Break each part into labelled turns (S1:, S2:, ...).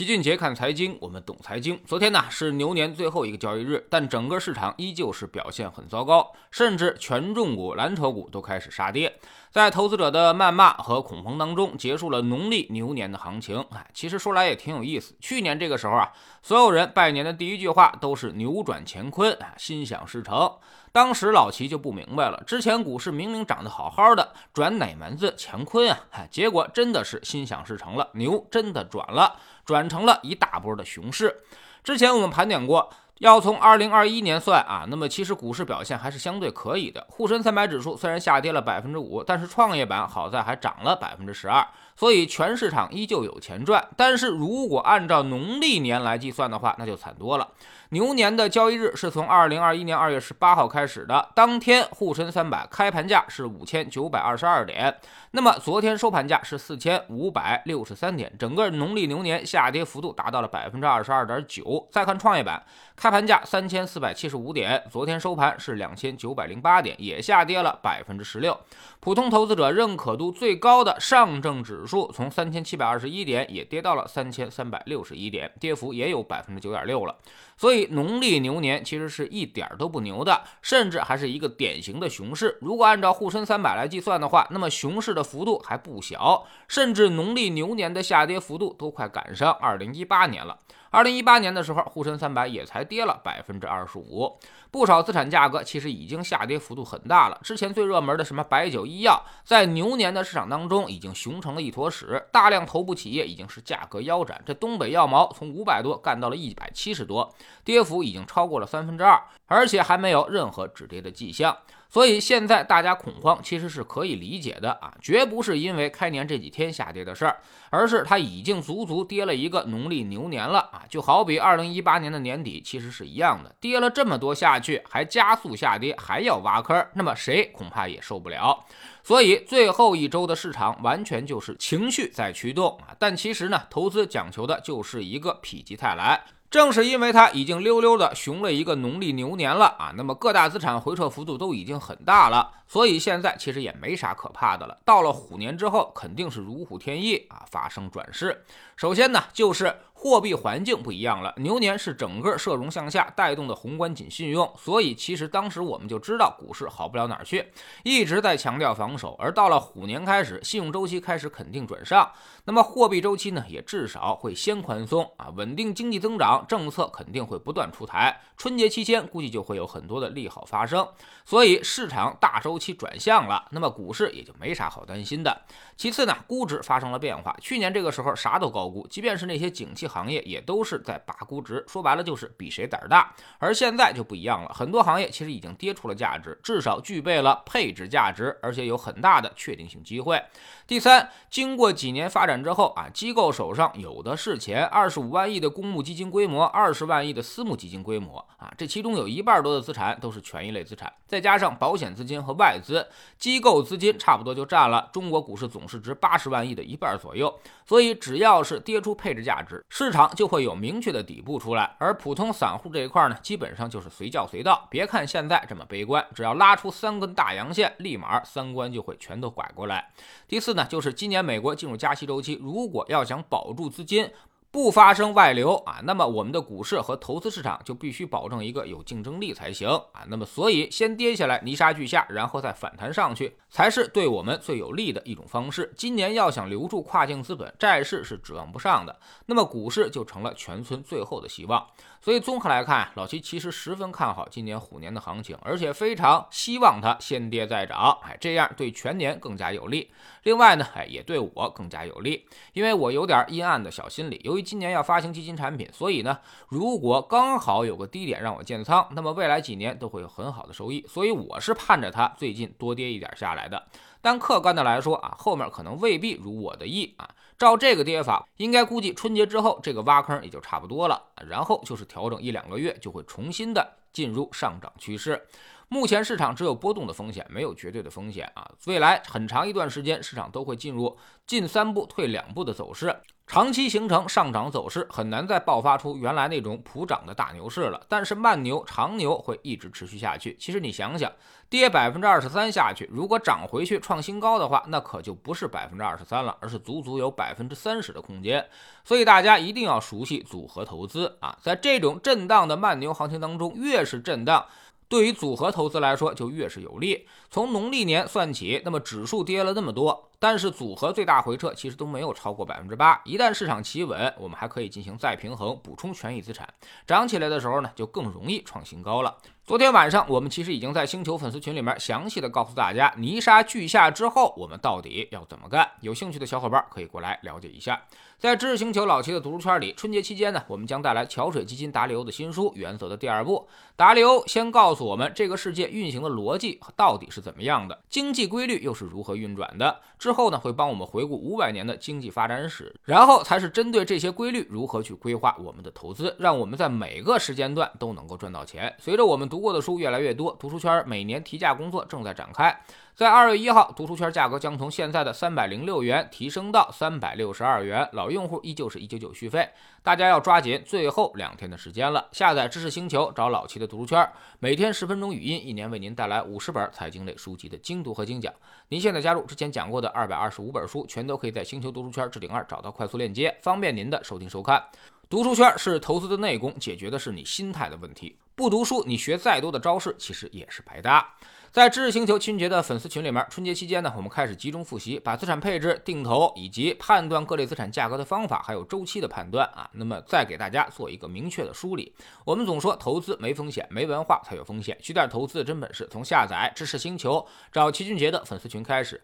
S1: 齐俊杰看财经，我们懂财经。昨天呢是牛年最后一个交易日，但整个市场依旧是表现很糟糕，甚至权重股、蓝筹股都开始杀跌。在投资者的谩骂和恐慌当中，结束了农历牛年的行情。哎，其实说来也挺有意思。去年这个时候啊，所有人拜年的第一句话都是扭转乾坤啊，心想事成。当时老齐就不明白了，之前股市明明涨得好好的，转哪门子乾坤啊？哎，结果真的是心想事成了，牛真的转了，转成了一大波的熊市。之前我们盘点过。要从二零二一年算啊，那么其实股市表现还是相对可以的。沪深三百指数虽然下跌了百分之五，但是创业板好在还涨了百分之十二，所以全市场依旧有钱赚。但是如果按照农历年来计算的话，那就惨多了。牛年的交易日是从二零二一年二月十八号开始的，当天沪深三百开盘价是五千九百二十二点，那么昨天收盘价是四千五百六十三点，整个农历牛年下跌幅度达到了百分之二十二点九。再看创业板开。盘价三千四百七十五点，昨天收盘是两千九百零八点，也下跌了百分之十六。普通投资者认可度最高的上证指数数从三千七百二十一点也跌到了三千三百六十一点，跌幅也有百分之九点六了。所以农历牛年其实是一点都不牛的，甚至还是一个典型的熊市。如果按照沪深三百来计算的话，那么熊市的幅度还不小，甚至农历牛年的下跌幅度都快赶上二零一八年了。二零一八年的时候，沪深三百也才跌了百分之二十五，不少资产价格其实已经下跌幅度很大了。之前最热门的什么白酒、医药，在牛年的市场当中已经熊成了一坨屎，大量头部企业已经是价格腰斩。这东北药毛从五百多干到了一百七十多，跌幅已经超过了三分之二，而且还没有任何止跌的迹象。所以现在大家恐慌其实是可以理解的啊，绝不是因为开年这几天下跌的事儿，而是它已经足足跌了一个农历牛年了啊，就好比二零一八年的年底其实是一样的，跌了这么多下去，还加速下跌，还要挖坑，那么谁恐怕也受不了。所以最后一周的市场完全就是情绪在驱动啊，但其实呢，投资讲求的就是一个否极泰来。正是因为它已经溜溜的熊了一个农历牛年了啊，那么各大资产回撤幅度都已经很大了，所以现在其实也没啥可怕的了。到了虎年之后，肯定是如虎添翼啊，发生转势。首先呢，就是货币环境不一样了，牛年是整个社融向下带动的宏观紧信用，所以其实当时我们就知道股市好不了哪儿去，一直在强调防守。而到了虎年开始，信用周期开始肯定转上，那么货币周期呢，也至少会先宽松啊，稳定经济增长。政策肯定会不断出台，春节期间估计就会有很多的利好发生，所以市场大周期转向了，那么股市也就没啥好担心的。其次呢，估值发生了变化，去年这个时候啥都高估，即便是那些景气行业也都是在拔估值，说白了就是比谁胆儿大。而现在就不一样了，很多行业其实已经跌出了价值，至少具备了配置价值，而且有很大的确定性机会。第三，经过几年发展之后啊，机构手上有的是钱，二十五万亿的公募基金规模。二十万亿的私募基金规模啊，这其中有一半多的资产都是权益类资产，再加上保险资金和外外资机构资金，差不多就占了中国股市总市值八十万亿的一半左右。所以只要是跌出配置价值，市场就会有明确的底部出来。而普通散户这一块呢，基本上就是随叫随到。别看现在这么悲观，只要拉出三根大阳线，立马三观就会全都拐过来。第四呢，就是今年美国进入加息周期，如果要想保住资金。不发生外流啊，那么我们的股市和投资市场就必须保证一个有竞争力才行啊。那么所以先跌下来泥沙俱下，然后再反弹上去，才是对我们最有利的一种方式。今年要想留住跨境资本，债市是指望不上的，那么股市就成了全村最后的希望。所以综合来看，老齐其实十分看好今年虎年的行情，而且非常希望它先跌再涨，哎，这样对全年更加有利。另外呢，哎，也对我更加有利，因为我有点阴暗的小心理，由于今年要发行基金产品，所以呢，如果刚好有个低点让我建仓，那么未来几年都会有很好的收益。所以我是盼着它最近多跌一点下来的。但客观的来说啊，后面可能未必如我的意啊。照这个跌法，应该估计春节之后这个挖坑也就差不多了，然后就是调整一两个月，就会重新的进入上涨趋势。目前市场只有波动的风险，没有绝对的风险啊。未来很长一段时间，市场都会进入进三步退两步的走势，长期形成上涨走势，很难再爆发出原来那种普涨的大牛市了。但是慢牛、长牛会一直持续下去。其实你想想，跌百分之二十三下去，如果涨回去创。新高的话，那可就不是百分之二十三了，而是足足有百分之三十的空间。所以大家一定要熟悉组合投资啊，在这种震荡的慢牛行情当中，越是震荡。对于组合投资来说，就越是有利。从农历年算起，那么指数跌了那么多，但是组合最大回撤其实都没有超过百分之八。一旦市场企稳，我们还可以进行再平衡，补充权益资产，涨起来的时候呢，就更容易创新高了。昨天晚上，我们其实已经在星球粉丝群里面详细的告诉大家，泥沙俱下之后，我们到底要怎么干？有兴趣的小伙伴可以过来了解一下。在知识星球老七的读书圈里，春节期间呢，我们将带来桥水基金达里欧的新书《原则》的第二部。达里欧先告诉我们这个世界运行的逻辑到底是怎么样的，经济规律又是如何运转的。之之后呢，会帮我们回顾五百年的经济发展史，然后才是针对这些规律如何去规划我们的投资，让我们在每个时间段都能够赚到钱。随着我们读。过的书越来越多，读书圈每年提价工作正在展开。在二月一号，读书圈价格将从现在的三百零六元提升到三百六十二元，老用户依旧是一九九续费。大家要抓紧最后两天的时间了，下载知识星球，找老齐的读书圈，每天十分钟语音，一年为您带来五十本财经类书籍的精读和精讲。您现在加入之前讲过的二百二十五本书，全都可以在星球读书圈置顶二找到快速链接，方便您的收听收看。读书圈是投资的内功，解决的是你心态的问题。不读书，你学再多的招式，其实也是白搭。在知识星球春节的粉丝群里面，春节期间呢，我们开始集中复习，把资产配置、定投以及判断各类资产价格的方法，还有周期的判断啊，那么再给大家做一个明确的梳理。我们总说投资没风险，没文化才有风险。学点投资的真本事，从下载知识星球，找齐俊杰的粉丝群开始。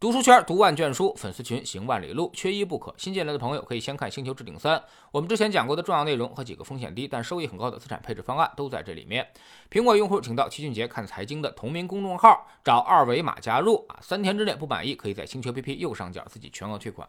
S1: 读书圈读万卷书，粉丝群行万里路，缺一不可。新进来的朋友可以先看《星球置顶三》，我们之前讲过的重要内容和几个风险低但收益很高的资产配置方案都在这里面。苹果用户请到齐俊杰看财经的同名公众号，找二维码加入啊。三天之内不满意，可以在星球 P P 右上角自己全额退款。